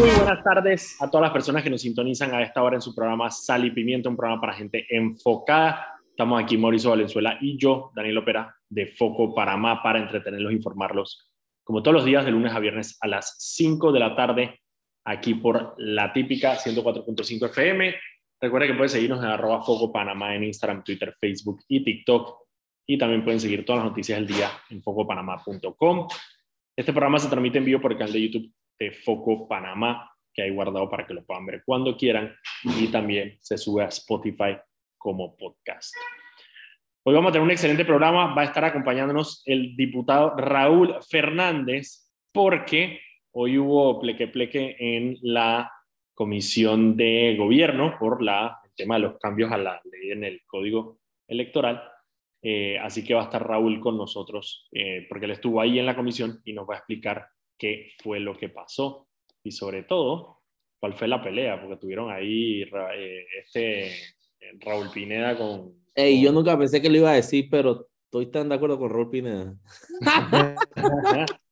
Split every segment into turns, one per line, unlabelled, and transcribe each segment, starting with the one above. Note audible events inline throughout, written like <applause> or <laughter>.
Muy buenas tardes a todas las personas que nos sintonizan a esta hora en su programa Sal y Pimienta, un programa para gente enfocada. Estamos aquí Mauricio Valenzuela y yo, Daniel Opera, de Foco Panamá, para entretenerlos informarlos, como todos los días, de lunes a viernes a las 5 de la tarde, aquí por la típica 104.5 FM. Recuerda que pueden seguirnos en arroba Foco Panamá en Instagram, Twitter, Facebook y TikTok. Y también pueden seguir todas las noticias del día en focopanamá.com. Este programa se transmite en vivo por el canal de YouTube de Foco Panamá, que hay guardado para que lo puedan ver cuando quieran. Y también se sube a Spotify como podcast. Hoy vamos a tener un excelente programa. Va a estar acompañándonos el diputado Raúl Fernández, porque hoy hubo pleque pleque en la comisión de gobierno por la, el tema de los cambios a la ley en el código electoral. Eh, así que va a estar Raúl con nosotros, eh, porque él estuvo ahí en la comisión y nos va a explicar qué fue lo que pasó y sobre todo cuál fue la pelea, porque tuvieron ahí eh, este Raúl Pineda con...
Ey, yo nunca pensé que lo iba a decir, pero estoy tan de acuerdo con Raúl Pineda. <laughs> <laughs>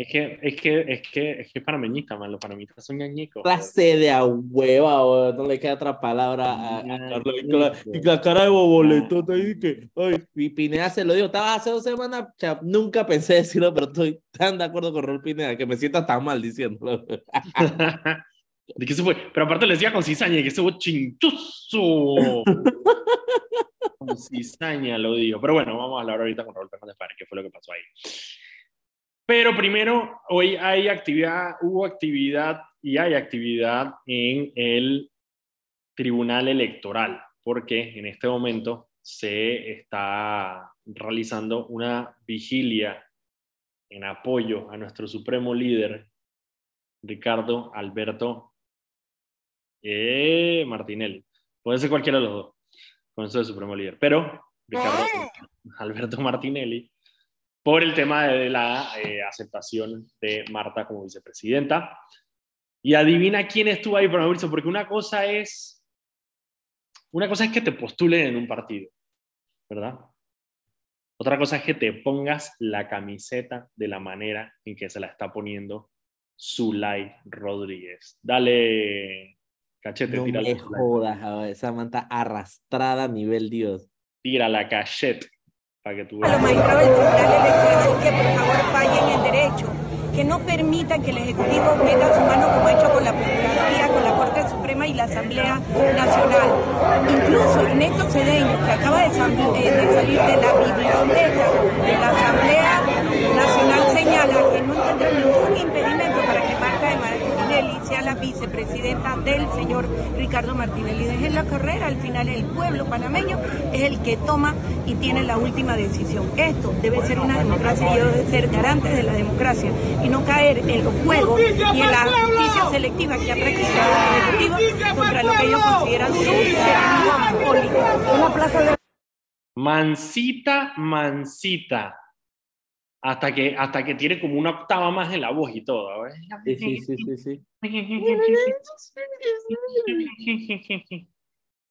Es que, es que, es que, es que panameñita, man. Los panameñitas son ñañicos.
Clase de a hueva, no le queda otra palabra a, a. Y con, la, y con la cara de boboleto, te dije que, ay, y Pineda se lo dijo, estaba hace dos semanas, sea, nunca pensé decirlo, pero estoy tan de acuerdo con Raúl Pineda que me siento tan mal diciéndolo. <laughs>
¿De qué se fue? Pero aparte le decía con cizaña, que se fue chinchuzo. <laughs> con cizaña lo digo. Pero bueno, vamos a hablar ahorita con Raúl Fernández para qué fue lo que pasó ahí. Pero primero, hoy hay actividad, hubo actividad y hay actividad en el Tribunal Electoral, porque en este momento se está realizando una vigilia en apoyo a nuestro supremo líder, Ricardo Alberto eh, Martinelli. Puede ser cualquiera de los dos, con eso de supremo líder. Pero Ricardo Alberto Martinelli por el tema de la eh, aceptación de Marta como vicepresidenta. Y adivina quién estuvo ahí por Mauricio, porque una cosa es, una cosa es que te postulen en un partido, ¿verdad? Otra cosa es que te pongas la camiseta de la manera en que se la está poniendo Zulay Rodríguez. Dale, cachete,
no
tira
me jodas, esa manta arrastrada a nivel Dios.
Tira la cachete para que tú
A los magistrados del Tribunal Electoral que por favor fallen en derecho, que no permitan que el Ejecutivo meta su mano como ha hecho con la Procuraduría, con la Corte Suprema y la Asamblea Nacional. Incluso Ernesto Cedeño, que acaba de, salir de la biblioteca de la Asamblea Nacional, señala que no tendrá ningún impedimento para que Marta de Martinelli sea la vicepresidenta del señor Ricardo Martinelli. Dejen correr, al final el pueblo panameño es el que toma y tiene la última decisión. Esto debe ser una democracia y debe ser garante de la democracia y no caer en los juegos y en la justicia selectiva que ha practicado el Ejecutivo contra lo que ellos consideran enemigos políticos. Una plaza de...
Mancita, mancita. Hasta que, hasta que tiene como una octava más en la voz y todo.
Sí, sí, sí, sí, sí.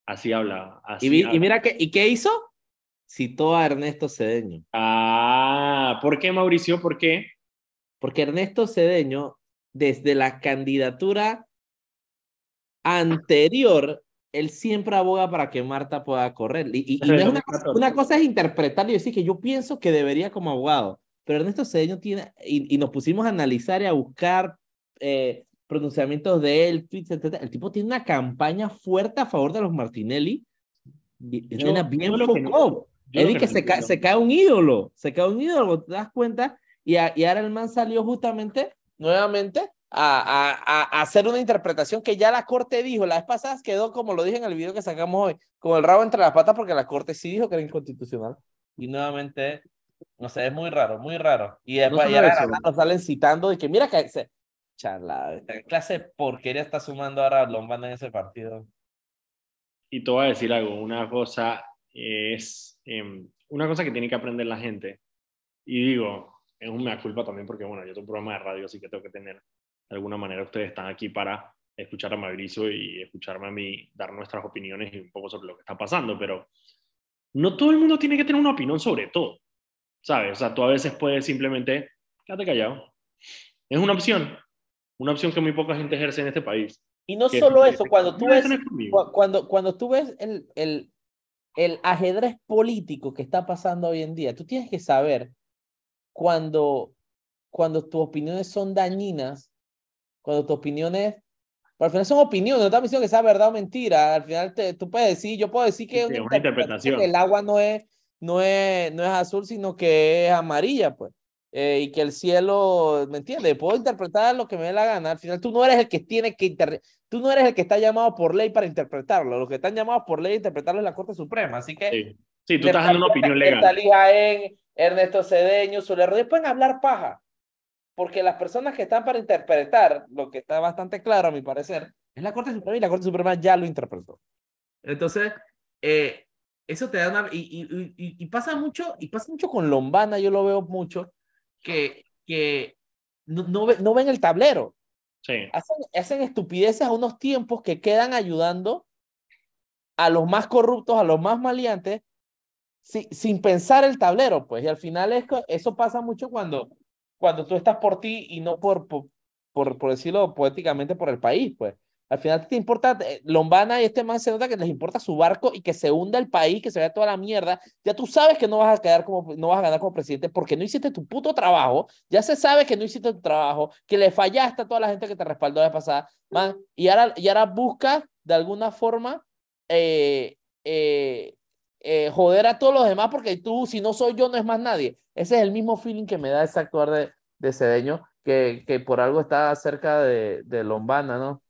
Así hablaba. Así
Y, mira que, ¿y qué hizo? Citó a Ernesto Cedeño.
Ah, ¿por qué, Mauricio? ¿Por qué?
Porque Ernesto Cedeño, desde la candidatura anterior, él siempre aboga para que Marta pueda correr. Y, <laughs> no una, cosa,
2014.
una cosa es interpretarlo y decir que yo pienso que debería como abogado, pero Ernesto Cedeño tiene, y, y nos pusimos a analizar y a buscar eh, pronunciamientos de él, tweets, etc. El tipo tiene una campaña fuerte a favor de los Martinelli. Es una bien
que
focó. Es que
no
se, cae,
entiendo-
se cae un ídolo, se cae un ídolo, te das cuenta, y, a- y ahora el man salió justamente, nuevamente, a, a- a hacer una interpretación que ya la corte dijo, la vez pasada quedó, como lo dije en el video que sacamos hoy, con el rabo entre las patas, porque la corte sí dijo que era inconstitucional, y nuevamente, no sé, es muy raro, muy raro, y después
solo
y ahora
eso,
ahora nos salen citando de que mira que se... Charla, esta clase de porquería está sumando ahora Lombana en ese partido.
Y te voy a decir algo, una cosa es, em, una cosa que tiene que aprender la gente, y digo, es un mea culpa también porque, bueno, yo tengo un programa de radio, así que tengo que tener, de alguna manera, ustedes están aquí para escuchar a Mauricio y escucharme a mí dar nuestras opiniones y un poco sobre lo que está pasando, pero no todo el mundo tiene que tener una opinión sobre todo, ¿sabes? O sea, tú a veces puedes simplemente, quédate callado. Es una opción. una opción que muy poca gente ejerce en este país.
Y no solo eso, cuando tú ves, cuando, cuando tú ves el, el, el ajedrez político que está pasando hoy en día, tú tienes que saber cuando, cuando tus opiniones son dañinas, cuando tus opiniones, pero al final son opiniones, no estamos diciendo que sea verdad o mentira, al final te, tú puedes decir, yo puedo decir que
Sí, una interpretación.
que el agua no es, no es, no es azul, sino que es amarilla, pues. Eh, y que el cielo, ¿me entiendes? Puedo interpretar lo que me dé la gana. Al final tú no eres el que tiene que inter... tú no eres el que está llamado por ley para interpretarlo. Los que están llamados por ley a interpretarlo es la Corte Suprema. Así que
Sí, sí tú estás dando una opinión legal.
Jaén, Ernesto Cedeño, Zulia Rodríguez pueden hablar paja. Porque las personas que están para interpretar, lo que está bastante claro a mi parecer, es la Corte Suprema y la Corte Suprema ya lo interpretó. Entonces, eh, eso te da una... Y, y, y, y pasa mucho, y pasa mucho con Lombana, yo lo veo mucho, que, que no, no, ve- no ven el tablero.
Sí,
Hacen, hacen estupideces a unos tiempos que quedan ayudando a los más corruptos, a los más maleantes, si- sin pensar el tablero, pues. Y al final es, eso pasa mucho cuando, cuando tú estás por ti y no por, por, por, por decirlo poéticamente, por el país, pues. Al final te importa, eh, Lombana y este man se nota que les importa su barco y que se hunda el país, que se vea toda la mierda. Ya tú sabes que no vas a quedar como, no vas a ganar como presidente porque no hiciste tu puto trabajo. Ya se sabe que no hiciste tu trabajo, que le fallaste a toda la gente que te respaldó la pasada, man. Y ahora, y ahora buscas de alguna forma eh, eh, eh, joder a todos los demás porque tú, si no soy yo, no es más nadie. Ese es el mismo feeling que me da ese actuar de, de Cedeño, que, que por algo está cerca de, de Lombana, ¿no?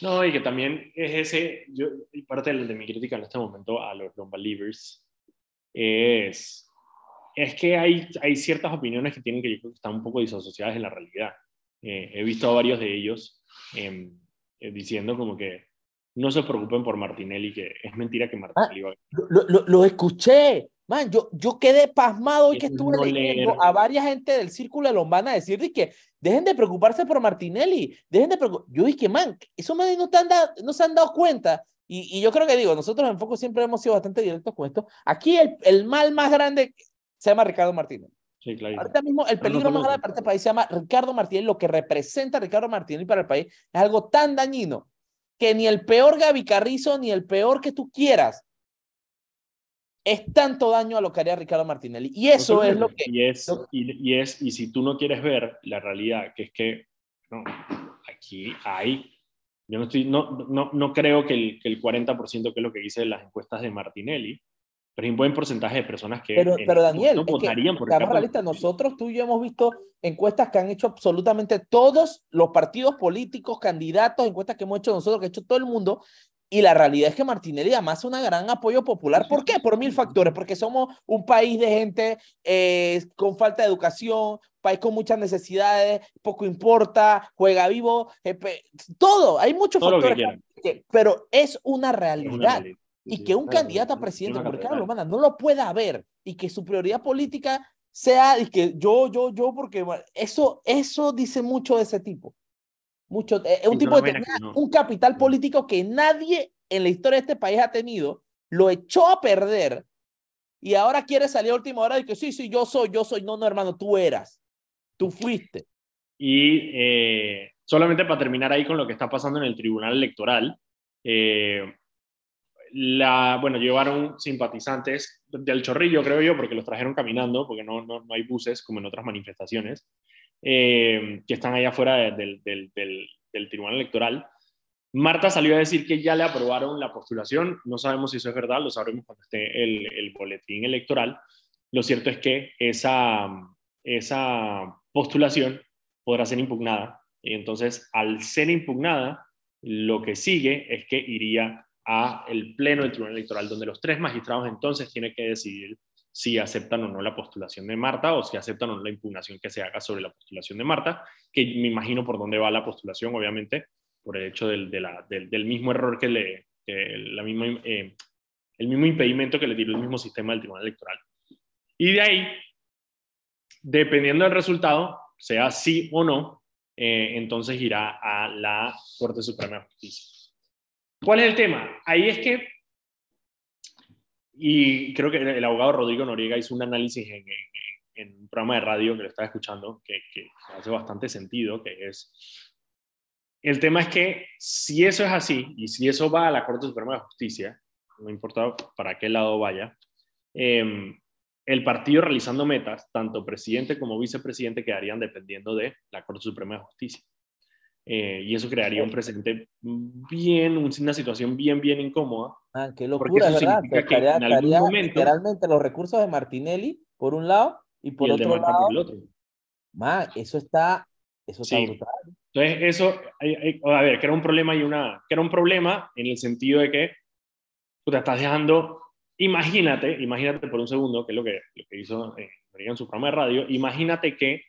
No, y que también es ese, yo, y parte de, de mi crítica en este momento a los non-believers es, es que hay, hay ciertas opiniones que tienen que yo creo que están un poco disasociadas de la realidad. Eh, he visto a varios de ellos em, eh, diciendo como que no se preocupen por Martinelli, que es mentira que Martinelli va a
Lo, lo, lo escuché, man, yo, yo quedé pasmado hoy que
Eso
estuve
no
leyendo
leer.
a varias gente del círculo de Lombana decir de que dejen de preocuparse por Martinelli, dejen de preocuparse. Yo dije, man, esos manes no, te han dado- no se han dado cuenta. Y, y yo creo que digo, nosotros en Foco siempre hemos sido bastante directos con esto. Aquí el, el mal más grande se llama Ricardo Martínez.
Sí, claro.
Ahorita mismo el
no
peligro más grande para este país se llama Ricardo Martínez. Lo que representa Ricardo Martínez para el país es algo tan dañino que ni el peor Gaby Carrizo ni el peor que tú quieras es tanto daño a lo que haría Ricardo Martinelli. Y eso es lo que...
Y es,
lo-
y, y es, y si tú no quieres ver la realidad, que es que no, aquí hay, yo no, estoy, no, no, no creo que el, que el 40%, que es lo que dice las encuestas de Martinelli, pero hay un buen porcentaje de personas que
Pero, pero Daniel,
momento
es que,
votarían por
realistas,
Martinelli.
nosotros, tú y yo hemos visto encuestas que han hecho absolutamente todos los partidos políticos, candidatos, encuestas que hemos hecho nosotros, que ha hecho todo el mundo, y la realidad es que Martinelli además es un gran apoyo popular. ¿Por qué? Por mil factores, porque somos un país de gente eh, con falta de educación, país con muchas necesidades, poco importa, juega vivo, eh, todo, hay muchos
Todo
factores, que- pero es una realidad y
Sí,
que un
claro,
candidato a
es
presidente Ricardo
catedral.
Lomana no lo pueda ver y que su prioridad política sea y que yo, yo, yo, porque bueno, eso, eso dice mucho de ese tipo. Mucho, eh, es un tipo que
no.
un capital político que nadie en la historia de este país ha tenido, lo echó a perder y ahora quiere salir a última hora y que sí, sí, yo soy, yo soy. No, no, hermano, tú eras, tú fuiste.
Y eh, solamente para terminar ahí con lo que está pasando en el Tribunal Electoral, eh, la, bueno, llevaron simpatizantes del Chorrillo, creo yo, porque los trajeron caminando, porque no, no, no hay buses como en otras manifestaciones, eh, que están allá afuera de- del, del, Tribunal Electoral. Marta salió a decir que ya le aprobaron la postulación, no sabemos si eso es verdad, lo sabremos cuando esté el, el boletín electoral. Lo cierto es que esa, esa postulación podrá ser impugnada. Y entonces, al ser impugnada, lo que sigue es que iría a el pleno del Tribunal Electoral, donde los tres magistrados entonces tienen que decidir si aceptan o no la postulación de Marta o si aceptan o no la impugnación que se haga sobre la postulación de Marta, que me imagino por dónde va la postulación, obviamente, por el hecho del, del, mismo error que le, la misma, eh, el mismo impedimento que le tiró el mismo sistema del Tribunal Electoral. Y de ahí, dependiendo del resultado, sea sí o no, eh, entonces irá a la Corte Suprema de Justicia. ¿Cuál es el tema? Ahí es que, y creo que el abogado Rodrigo Noriega hizo un análisis en, en- en un programa de radio que lo estaba escuchando, que, que hace bastante sentido, que es, el tema es que si eso es así, y si eso va a la Corte Suprema de Justicia, no importa para qué lado vaya, eh, el partido realizando metas, tanto presidente como vicepresidente, quedarían dependiendo de la Corte Suprema de Justicia. Eh, y eso crearía un precedente bien, una situación bien, bien incómoda.
Ah, qué locura, ¿verdad? Que estaría, en algún momento, literalmente los recursos de Martinelli, por un lado, y por otro lado. Por el otro. Man, eso está, eso está brutal.
Entonces, eso, a ver, que era un problema y una, que era un problema en el sentido de que tú te estás dejando Imagínate, imagínate por un segundo, que es lo que, lo que hizo eh, en su programa de radio, imagínate que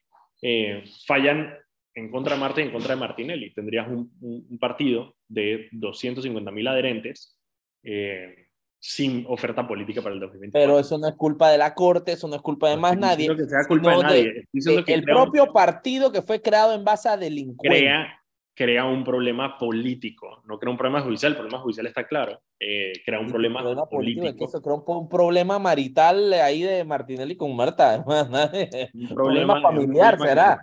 eh, fallan en contra de Marta y en contra de Martinelli. Tendrías un, un, partido de 250 mil adherentes eh, sin oferta política para el 2020.
Pero eso no es culpa de la Corte, eso no es culpa de más nadie.
Que sea culpa de nadie.
el propio partido que fue creado en base a delincuencia.
Crea, crea un problema político, no crea un problema judicial, el problema judicial está claro, eh, crea un problema, político.
crea un, problema marital ahí de Martinelli con Marta, <laughs> un problema, familiar será.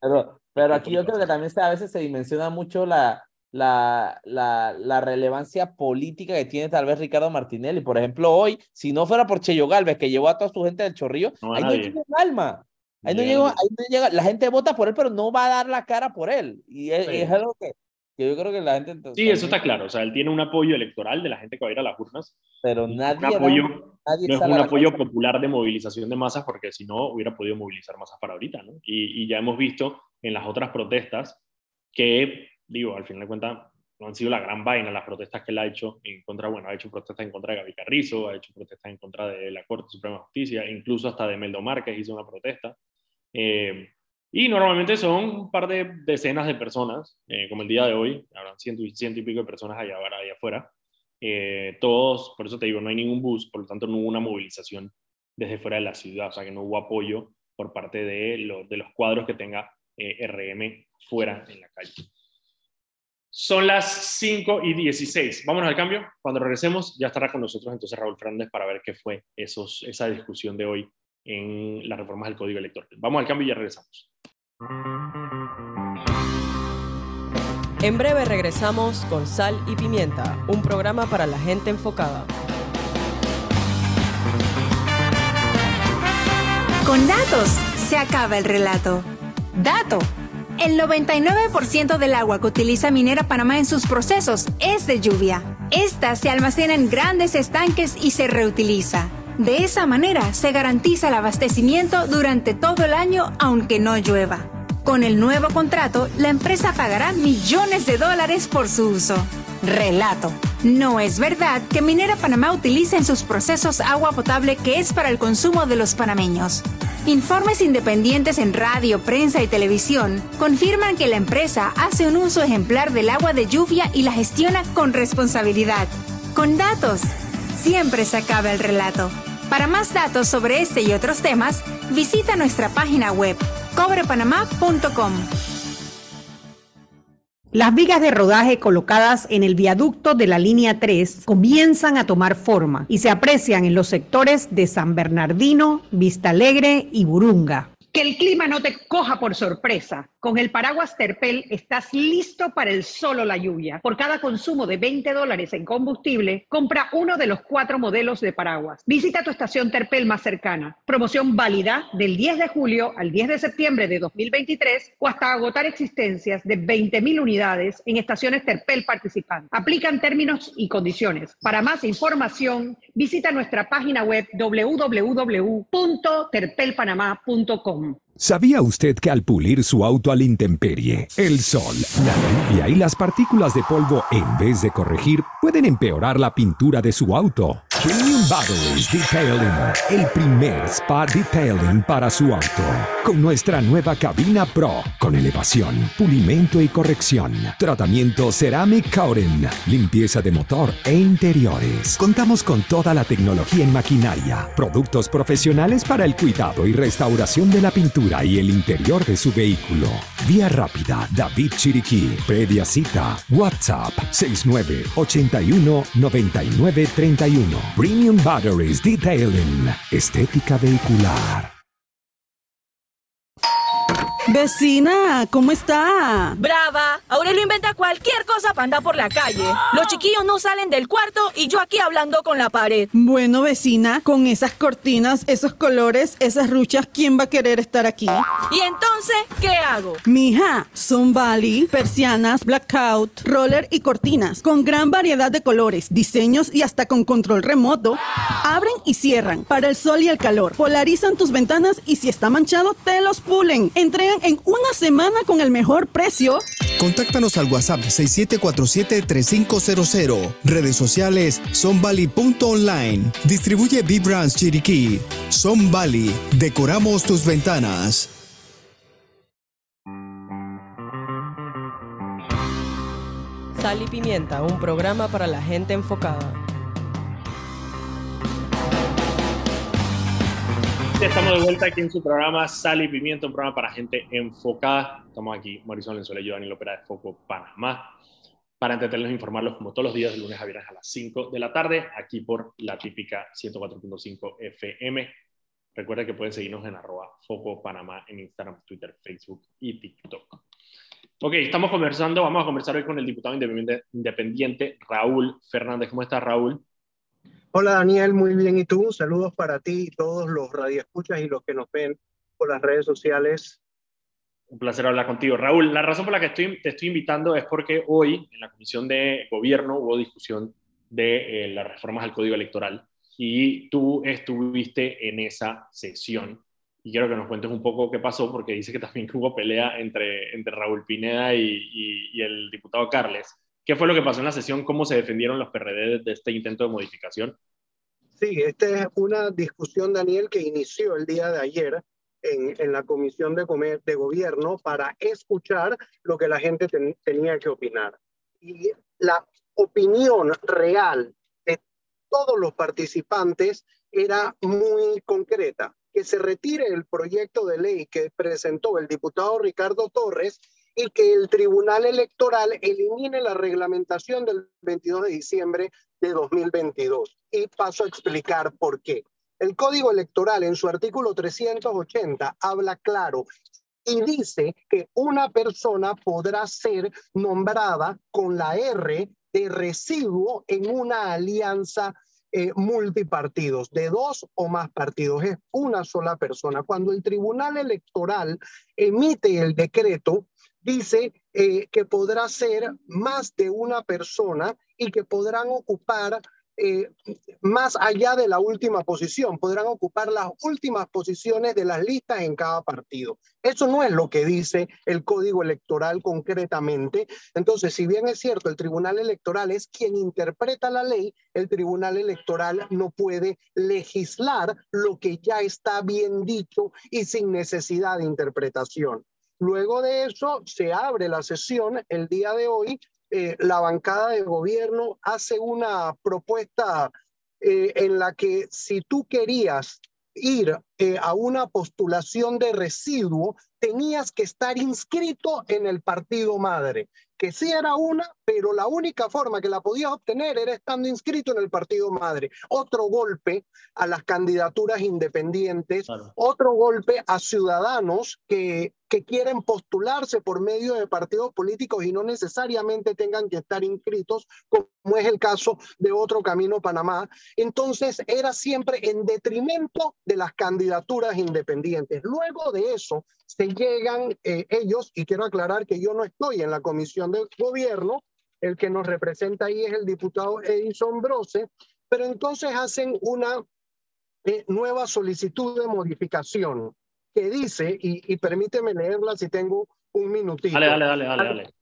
pero, pero aquí yo creo que también a veces se dimensiona mucho la, la, la, la, relevancia política que tiene tal vez Ricardo Martinelli. Por ejemplo, hoy, si no fuera por Cheyo Galvez, que llevó a toda su gente del Chorrillo, ahí no tiene un alma. Ahí no, llega, ahí no llega, la gente vota por él, pero no va a dar la cara por él. Y es, algo que, que, yo creo que la gente...
Sí, eso está claro. O sea, él tiene un apoyo electoral de la gente que va a ir a las urnas.
Pero nadie...
Un apoyo, nadie no es un apoyo popular de movilización de masas, porque si no, hubiera podido movilizar masas para ahorita, ¿no? Y, y ya hemos visto en las otras protestas que, digo, al final de cuentas, no han sido la gran vaina las protestas que él ha hecho en contra, bueno, ha hecho protestas en contra de Gaby Carrizo, ha hecho protestas en contra de la Corte Suprema de Justicia, incluso hasta de Meldo Márquez hizo una protesta. Eh, y normalmente son un par de decenas de personas, eh, como el día de hoy, habrán ciento, ciento y pico de personas allá, allá afuera. Eh, todos, por eso te digo, no hay ningún bus, por lo tanto no hubo una movilización desde fuera de la ciudad, o sea que no hubo apoyo por parte de, de los cuadros que tenga RM fuera en la calle. Son las 5 y 16. Vámonos al cambio. Cuando regresemos, ya estará con nosotros entonces Raúl Fernández para ver qué fue esos, esa discusión de hoy en las reformas del Código Electoral. Vamos al cambio y ya regresamos.
En breve regresamos con Sal y Pimienta, un programa para la gente enfocada.
Con datos se acaba el relato. Dato. El 99% del agua que utiliza Minera Panamá en sus procesos es de lluvia. Esta se almacena en grandes estanques y se reutiliza. De esa manera se garantiza el abastecimiento durante todo el año aunque no llueva. Con el nuevo contrato, la empresa pagará millones de dólares por su uso. Relato. No es verdad que Minera Panamá utilice en sus procesos agua potable que es para el consumo de los panameños. Informes independientes en radio, prensa y televisión confirman que la empresa hace un uso ejemplar del agua de lluvia y la gestiona con responsabilidad. Con datos, siempre se acaba el relato. Para más datos sobre este y otros temas, visita nuestra página web cobrepanamá.com.
Las vigas de rodaje colocadas en el viaducto de la línea 3 comienzan a tomar forma y se aprecian en los sectores de San Bernardino, Vista Alegre y Burunga.
Que el clima no te coja por sorpresa. Con el paraguas Terpel estás listo para el solo la lluvia. Por cada consumo de 20 dólares en combustible, compra uno de los cuatro modelos de paraguas. Visita tu estación Terpel más cercana. Promoción válida del 10 de julio al 10 de septiembre de 2023 o hasta agotar existencias de 20.000 unidades en estaciones Terpel participantes. Aplican términos y condiciones. Para más información, visita nuestra página web www.terpelpanamá.com.
¿Sabía usted que al pulir su auto al intemperie, el sol, la lluvia y las partículas de polvo, en vez de corregir, pueden empeorar la pintura de su auto? Premium Batteries Detailing, el primer spa detailing para su auto. Con nuestra nueva cabina Pro, con elevación, pulimento y corrección. Tratamiento Ceramic Coating, limpieza de motor e interiores. Contamos con toda la tecnología en maquinaria, productos profesionales para el cuidado y restauración de la pintura y el interior de su vehículo. Vía rápida, David Chiriquí, previa cita, WhatsApp 69 81 99 31. Premium Batteries Detailing. Estética vehicular.
Vecina, ¿cómo está?
Brava. Aurelio inventa cualquier cosa para andar por la calle. Los chiquillos no salen del cuarto y yo aquí hablando con la pared.
Bueno, vecina, con esas cortinas, esos colores, esas ruchas, ¿quién va a querer estar aquí?
¿Y entonces qué hago?
Mija, son Bali, persianas, blackout, roller y cortinas, con gran variedad de colores, diseños y hasta con control remoto. Abren y cierran para el sol y el calor. Polarizan tus ventanas y si está manchado, te los pulen. Entregan en una semana con el mejor precio.
Contáctanos al WhatsApp 6747-3500. Redes sociales sonbali.online. Distribuye B-Brands Chiriquí. Son Bali. Decoramos tus ventanas.
Sal y Pimienta, un programa para la gente enfocada.
Estamos de vuelta aquí en su programa Sal y Pimienta, un programa para gente enfocada. Estamos aquí, Marisol Lenzuela y yo, Daniel Opera de Foco Panamá, para entretenerlos e informarlos como todos los días, de lunes a viernes a las 5 de la tarde, aquí por la típica 104.5 FM. Recuerda que pueden seguirnos en arroba Foco Panamá en Instagram, Twitter, Facebook y TikTok. Ok, estamos conversando, vamos a conversar hoy con el diputado independiente, independiente Raúl Fernández. ¿Cómo estás, Raúl?
Hola Daniel, muy bien. ¿Y tú? Saludos para ti y todos los radioescuchas y los que nos ven por las redes sociales.
Un placer hablar contigo. Raúl, la razón por la que estoy, te estoy invitando es porque hoy en la Comisión de Gobierno hubo discusión de eh, las reformas al Código Electoral y tú estuviste en esa sesión. Y quiero que nos cuentes un poco qué pasó, porque dice que también <laughs> hubo pelea entre, entre Raúl Pineda y, y, y el diputado Carles. ¿Qué fue lo que pasó en la sesión? ¿Cómo se defendieron los PRD de este intento de modificación?
Sí, esta es una discusión, Daniel, que inició el día de ayer en, en la Comisión de, Comer, de Gobierno para escuchar lo que la gente ten, tenía que opinar. Y la opinión real de todos los participantes era muy concreta, que se retire el proyecto de ley que presentó el diputado Ricardo Torres y que el Tribunal Electoral elimine la reglamentación del 22 de diciembre de 2022. Y paso a explicar por qué. El Código Electoral en su artículo 380 habla claro y dice que una persona podrá ser nombrada con la R de residuo en una alianza eh, multipartidos, de dos o más partidos, es una sola persona. Cuando el Tribunal Electoral emite el decreto, dice eh, que podrá ser más de una persona y que podrán ocupar eh, más allá de la última posición, podrán ocupar las últimas posiciones de las listas en cada partido. Eso no es lo que dice el código electoral concretamente. Entonces, si bien es cierto, el Tribunal Electoral es quien interpreta la ley, el Tribunal Electoral no puede legislar lo que ya está bien dicho y sin necesidad de interpretación. Luego de eso, se abre la sesión el día de hoy. Eh, la bancada de gobierno hace una propuesta eh, en la que si tú querías ir eh, a una postulación de residuo, tenías que estar inscrito en el partido madre, que sí era una, pero la única forma que la podías obtener era estando inscrito en el partido madre. Otro golpe a las candidaturas independientes, claro. otro golpe a ciudadanos que, que quieren postularse por medio de partidos políticos y no necesariamente tengan que estar inscritos, como es el caso de otro Camino Panamá. Entonces era siempre en detrimento de las candidaturas independientes. Luego de eso se llegan eh, ellos, y quiero aclarar que yo no estoy en la comisión de gobierno, el que nos representa ahí es el diputado Edison Brose, pero entonces hacen una eh, nueva solicitud de modificación que dice, y, y, permíteme leerla si tengo un minutito.
Dale, dale, dale, dale. dale.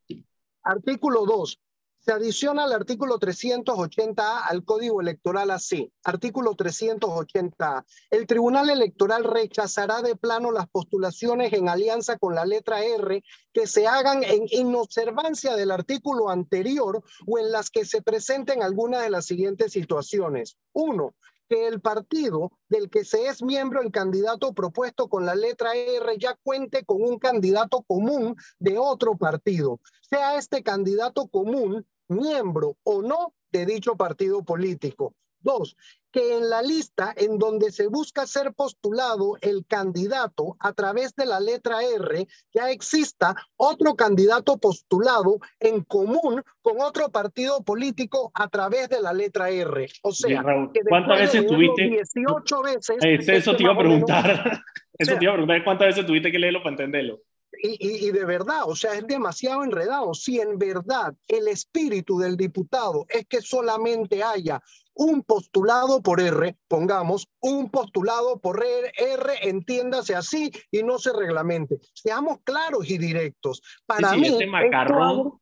Artículo 2. Se adiciona al artículo 380A al Código Electoral así. Artículo 380A. El Tribunal Electoral rechazará de plano las postulaciones en alianza con la letra R que se hagan en inobservancia del artículo anterior o en las que se presenten algunas de las siguientes situaciones. Uno, que el partido del que se es miembro el candidato propuesto con la letra R ya cuente con un candidato común de otro partido, sea este candidato común miembro o no de dicho partido político. Dos, que en la lista en donde se busca ser postulado el candidato a través de la letra R, ya exista otro candidato postulado en común con otro partido político a través de la letra R. O sea, que
¿cuántas veces tuviste?
18 veces.
Eso, eso te iba a preguntar. <laughs> Eso te iba a preguntar, ¿cuántas veces tuviste que leerlo para entenderlo?
Y, y, de verdad, o sea, es demasiado enredado. Si en verdad el espíritu del diputado es que solamente haya un postulado por R, pongamos un postulado por R, R entiéndase así y no se reglamente. Seamos claros y directos. Para mí,
este macarrón.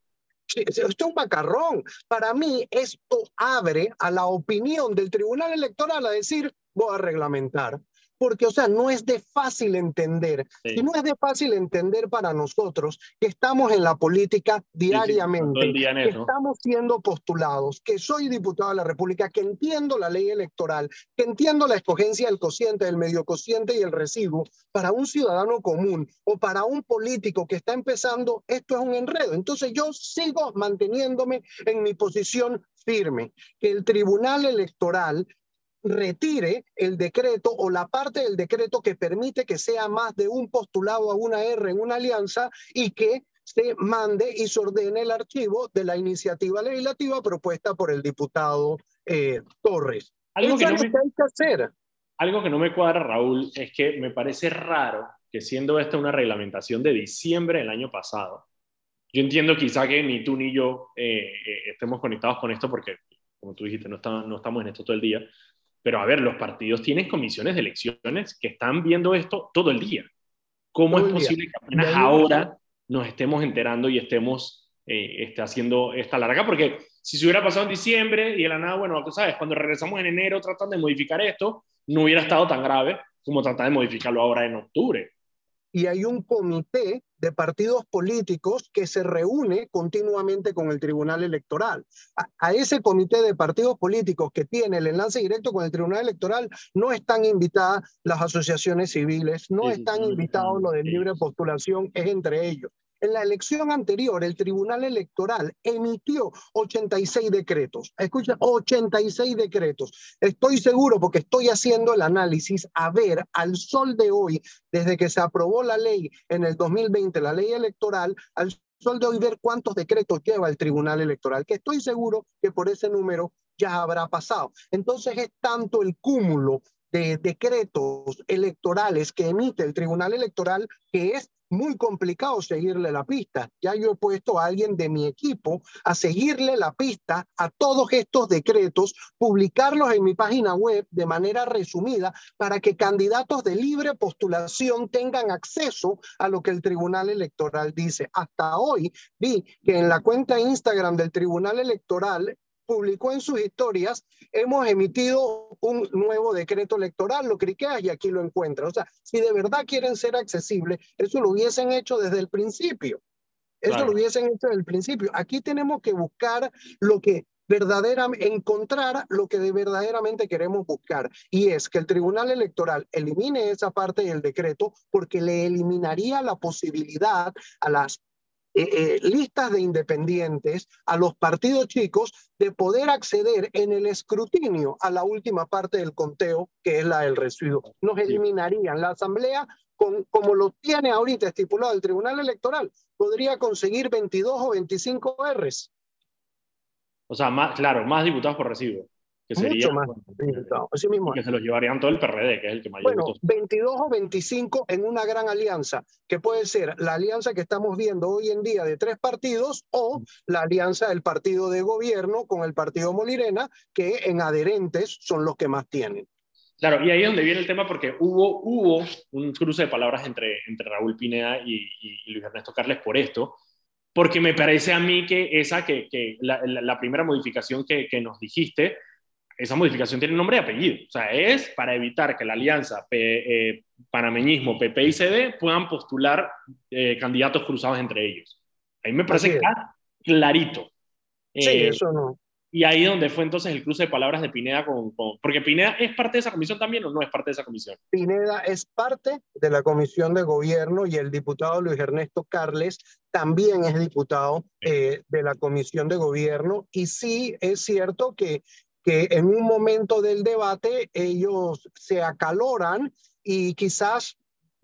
Esto, esto es un macarrón. Para mí, esto abre a la opinión del Tribunal Electoral a decir, voy a reglamentar porque, o sea, no es de fácil entender. Y no es de fácil entender para nosotros que estamos en la política diariamente, que estamos siendo postulados, que soy diputado de la República, que entiendo la ley electoral, que entiendo la escogencia del cociente, del medio cociente y el residuo. Para un ciudadano común o para un político que está empezando, esto es un enredo. Entonces yo sigo manteniéndome en mi posición firme, que el Tribunal Electoral retire el decreto o la parte del decreto que permite que sea más de un postulado a una R en una alianza y que se mande y se ordene el archivo de la iniciativa legislativa propuesta por el diputado eh, Torres.
Algo que, no me, hay que hacer. algo que no me cuadra, Raúl, es que me parece raro que siendo esta una reglamentación de diciembre del año pasado, yo entiendo quizá que ni tú ni yo eh, eh, estemos conectados con esto porque, como tú dijiste, no, no estamos en esto todo el día, pero a ver, los partidos tienen comisiones de elecciones que están viendo esto todo el día. ¿Cómo es posible que apenas ahora nos estemos enterando y estemos eh, este, haciendo esta larga? Porque si se hubiera pasado en diciembre y de la nada, bueno, tú sabes, cuando regresamos en enero tratando de modificar esto, no hubiera estado tan grave como tratar de modificarlo ahora en octubre
y hay un comité de partidos políticos que se reúne continuamente con el Tribunal Electoral. A, ese comité de partidos políticos que tiene el enlace directo con el Tribunal Electoral no están invitadas las asociaciones civiles, no están invitados los de libre postulación, es entre ellos. En la elección anterior, el Tribunal Electoral emitió 86 decretos. Escucha, 86 decretos. Estoy seguro porque estoy haciendo el análisis a ver al sol de hoy, desde que se aprobó la ley en el 2020, la ley electoral, al sol de hoy ver cuántos decretos lleva el Tribunal Electoral, que estoy seguro que por ese número ya habrá pasado. Entonces es tanto el cúmulo de decretos electorales que emite el Tribunal Electoral que es muy complicado seguirle la pista. Ya yo he puesto a alguien de mi equipo a seguirle la pista a todos estos decretos, publicarlos en mi página web de manera resumida para que candidatos de libre postulación tengan acceso a lo que el Tribunal Electoral dice. Hasta hoy vi que en la cuenta Instagram del Tribunal Electoral publicó en sus historias, hemos emitido un nuevo decreto electoral, lo cliqueas y aquí lo encuentras. O sea, si de verdad quieren ser accesibles, eso lo hubiesen hecho desde el principio. Eso lo hubiesen hecho desde el principio. Aquí tenemos que buscar lo que verdaderamente, encontrar lo que de verdaderamente queremos buscar. Y es que el Tribunal Electoral elimine esa parte del decreto porque le eliminaría la posibilidad a las eh, eh, listas de independientes a los partidos chicos de poder acceder en el escrutinio a la última parte del conteo, que es la del residuo. Nos eliminarían la asamblea, con, como lo tiene ahorita estipulado el Tribunal Electoral, podría conseguir 22 o 25 Rs.
O sea, más, claro, más diputados por residuo que sería,
Mucho más así mismo.
Que se los llevarían todo el PRD, que es el que mayor.
Bueno, 22 o 25 en una gran alianza, que puede ser la alianza que estamos viendo hoy en día de tres partidos o la alianza del partido de gobierno con el partido Molirena, que en adherentes son los que más tienen.
Claro, y ahí es donde viene el tema porque hubo, hubo un cruce de palabras entre, entre Raúl Pineda y, y Luis Ernesto Carles por esto, porque me parece a mí que esa, que, que la, la, primera modificación que, que nos dijiste, esa modificación tiene nombre y apellido. O sea, es para evitar que la alianza eh, panameñismo, PP y CD puedan postular eh, candidatos cruzados entre ellos. Ahí me parece que está clarito.
Sí, eh, eso no.
Y ahí donde fue entonces el cruce de palabras de Pineda con, Porque Pineda es parte de esa comisión también o no es parte de esa comisión.
Pineda es parte de la comisión de gobierno y el diputado Luis Ernesto Carles también es diputado de la comisión de gobierno. Y sí es cierto que que en un momento del debate ellos se acaloran y quizás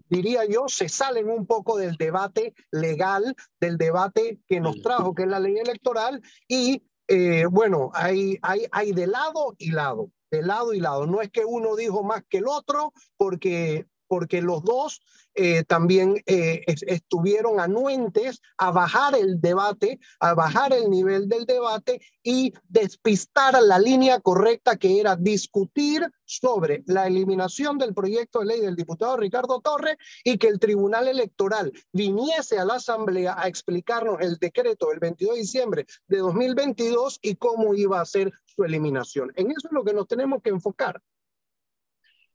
diría yo, se salen un poco del debate legal, del debate que nos trajo, que es la ley electoral, y eh, bueno, hay, hay, hay de lado y lado, de lado y lado. No es que uno dijo más que el otro, porque porque los dos eh, también eh, estuvieron anuentes a bajar el debate, a bajar el nivel del debate y despistar la línea correcta que era discutir sobre la eliminación del proyecto de ley del diputado Ricardo Torres y que el Tribunal Electoral viniese a la Asamblea a explicarnos el decreto del 22 de diciembre de 2022 y cómo iba a ser su eliminación. En eso es lo que nos tenemos que enfocar.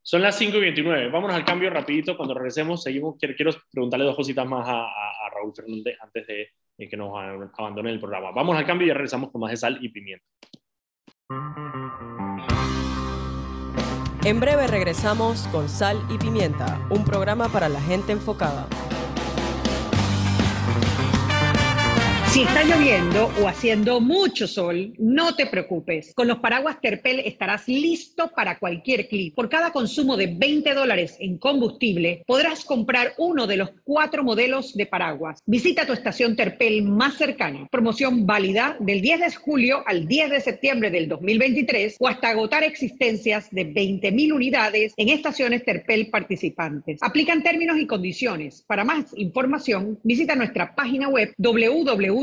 Son las 5 y 29. Vámonos al cambio rapidito. Cuando regresemos, seguimos. Quiero, preguntarle dos cositas más a, Raúl Fernández antes de, que nos abandone el programa. Vamos al cambio y ya regresamos con más de sal y pimienta.
En breve regresamos con Sal y Pimienta, un programa para la gente enfocada.
Si está lloviendo o haciendo mucho sol, no te preocupes. Con los paraguas Terpel estarás listo para cualquier clip. Por cada consumo de 20 dólares en combustible, podrás comprar uno de los cuatro modelos de paraguas. Visita tu estación Terpel más cercana. Promoción válida del 10 de julio al 10 de septiembre del 2023 o hasta agotar existencias de 20.000 unidades en estaciones Terpel participantes. Aplican términos y condiciones. Para más información, visita nuestra página web www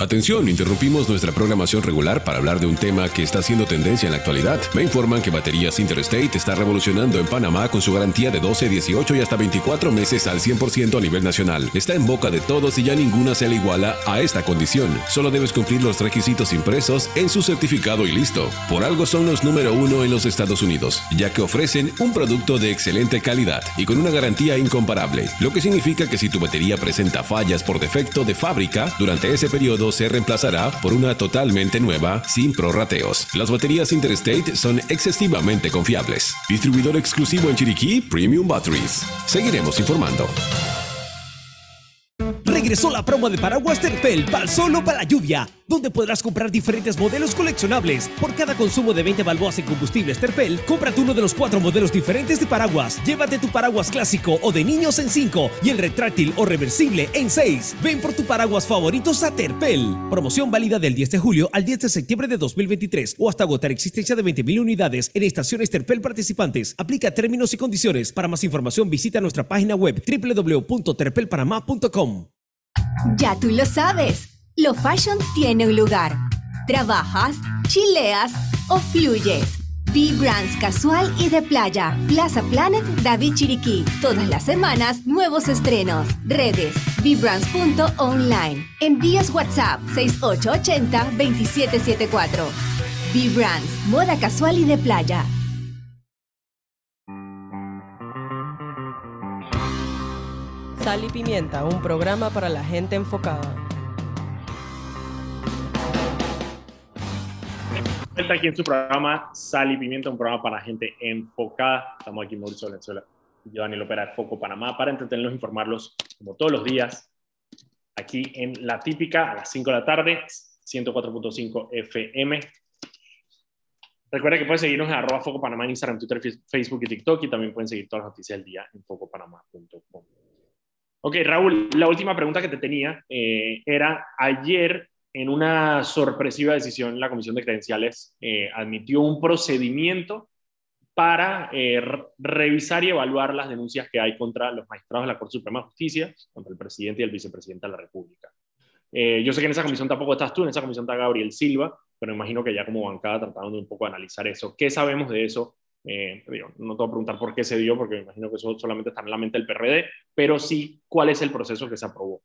Atención, interrumpimos nuestra programación regular para hablar de un tema que está haciendo tendencia en la actualidad. Me informan que Baterías Interstate está revolucionando en Panamá con su garantía de 12, 18 y hasta 24 meses al 100% a nivel nacional. Está en boca de todos y ya ninguna se le iguala a esta condición. Solo debes cumplir los requisitos impresos en su certificado y listo. Por algo son los número uno en los Estados Unidos, ya que ofrecen un producto de excelente calidad y con una garantía incomparable, lo que significa que si tu batería presenta fallas por defecto de fábrica durante ese periodo, se reemplazará por una totalmente nueva sin prorrateos. Las baterías Interstate son excesivamente confiables. Distribuidor exclusivo en Chiriquí, Premium Batteries. Seguiremos informando.
Regresó la promo de paraguas Terpel, para solo para la lluvia donde podrás comprar diferentes modelos coleccionables. Por cada consumo de 20 balboas en combustibles Terpel, cómprate uno de los cuatro modelos diferentes de paraguas. Llévate tu paraguas clásico o de niños en 5 y el retráctil o reversible en 6. Ven por tu paraguas favoritos a Terpel. Promoción válida del 10 de julio al 10 de septiembre de 2023 o hasta agotar existencia de 20.000 unidades en estaciones Terpel participantes. Aplica términos y condiciones. Para más información visita nuestra página web www.terpelpanamá.com.
Ya tú lo sabes. Lo fashion tiene un lugar. Trabajas, chileas o fluyes. B-Brands casual y de playa. Plaza Planet David Chiriquí. Todas las semanas, nuevos estrenos. Redes. bbrands.online. Envíos WhatsApp 6880-2774. B-Brands. Moda casual y de playa.
Sal y Pimienta, un programa para la gente enfocada.
Vuelta aquí en su programa Sal y Pimienta, un programa para gente enfocada. Estamos aquí Mauricio Valenzuela y yo, Daniel Opera de Foco Panamá, para entretenerlos e informarlos como todos los días, aquí en La Típica a las 5 de la tarde, 104.5 FM. Recuerda que pueden seguirnos en arroba Foco Panamá en Instagram, Twitter, Facebook y TikTok y también pueden seguir todas las noticias del día en focopanamá.com. Ok, Raúl, la última pregunta que te tenía eh, era, ayer en una sorpresiva decisión, la Comisión de Credenciales eh, admitió un procedimiento para eh, revisar y evaluar las denuncias que hay contra los magistrados de la Corte Suprema de Justicia, contra el presidente y el vicepresidente de la República. Yo sé que en esa comisión tampoco estás tú, en esa comisión está Gabriel Silva, pero imagino que ya como bancada tratando de un poco analizar eso. ¿Qué sabemos de eso? No te voy a preguntar por qué se dio, porque me imagino que eso solamente está en la mente del PRD, pero sí cuál es el proceso que se aprobó.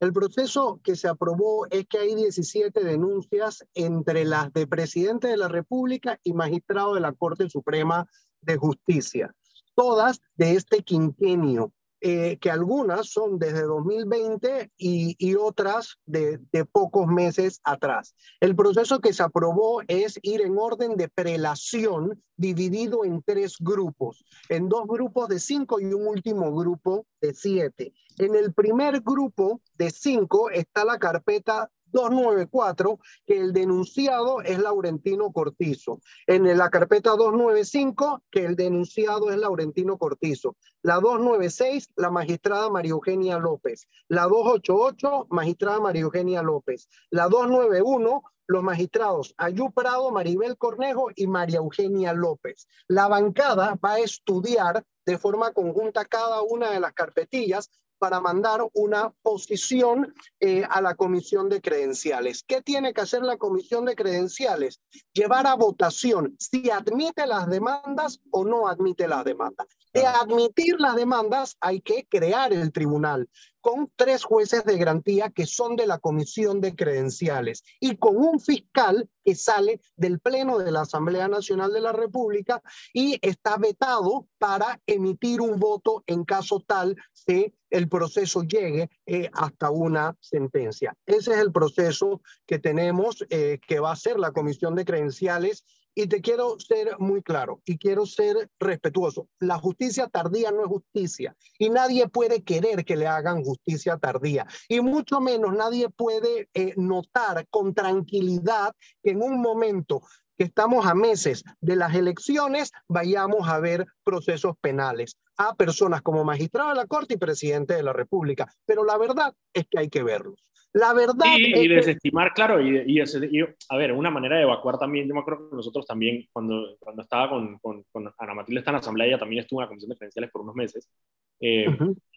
El proceso que se aprobó es que hay 17 denuncias entre las de presidente de la República y magistrado de la Corte Suprema de Justicia, todas de este quinquenio. Eh, que algunas son desde 2020 y, y otras de, de, pocos meses atrás. El proceso que se aprobó es ir en orden de prelación dividido en tres grupos, en dos grupos de cinco y un último grupo de siete. En el primer grupo de cinco está la carpeta 294, que el denunciado es Laurentino Cortizo. En la carpeta 295, que el denunciado es Laurentino Cortizo. La 296, la magistrada María Eugenia López. La 288, magistrada María Eugenia López. La 291, los magistrados Ayú Prado, Maribel Cornejo y María Eugenia López. La bancada va a estudiar de forma conjunta cada una de las carpetillas para mandar una posición eh, a la comisión de credenciales. ¿Qué tiene que hacer la comisión de credenciales? Llevar a votación si admite las demandas o no admite las demandas. De admitir las demandas hay que crear el tribunal con tres jueces de garantía que son de la Comisión de Credenciales y con un fiscal que sale del Pleno de la Asamblea Nacional de la República y está vetado para emitir un voto en caso tal que el proceso llegue eh, hasta una sentencia. Ese es el proceso que tenemos, eh, que va a ser la Comisión de Credenciales y te quiero ser muy claro y quiero ser respetuoso. La justicia tardía no es justicia y nadie puede querer que le hagan justicia tardía y mucho menos nadie puede eh, notar con tranquilidad que en un momento que estamos a meses de las elecciones vayamos a ver procesos penales a personas como magistrado de la Corte y presidente de la República. Pero la verdad es que hay que verlos. La verdad.
y desestimar, claro, y, y, a ver, una manera de evacuar también. Yo me acuerdo que nosotros también, cuando, cuando estaba con, con, con Ana Matilde, está en la asamblea, ella también estuvo en la comisión de credenciales por unos meses. Eh,